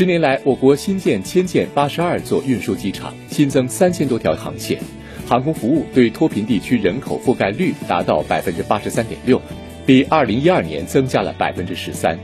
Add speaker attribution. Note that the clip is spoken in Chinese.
Speaker 1: 十年来我国新建迁建八十二座运输机场新增三千多条航线。航空服务对脱贫地区人口覆盖率达到百分之八十三点六比二零一二年增加了百分之十三。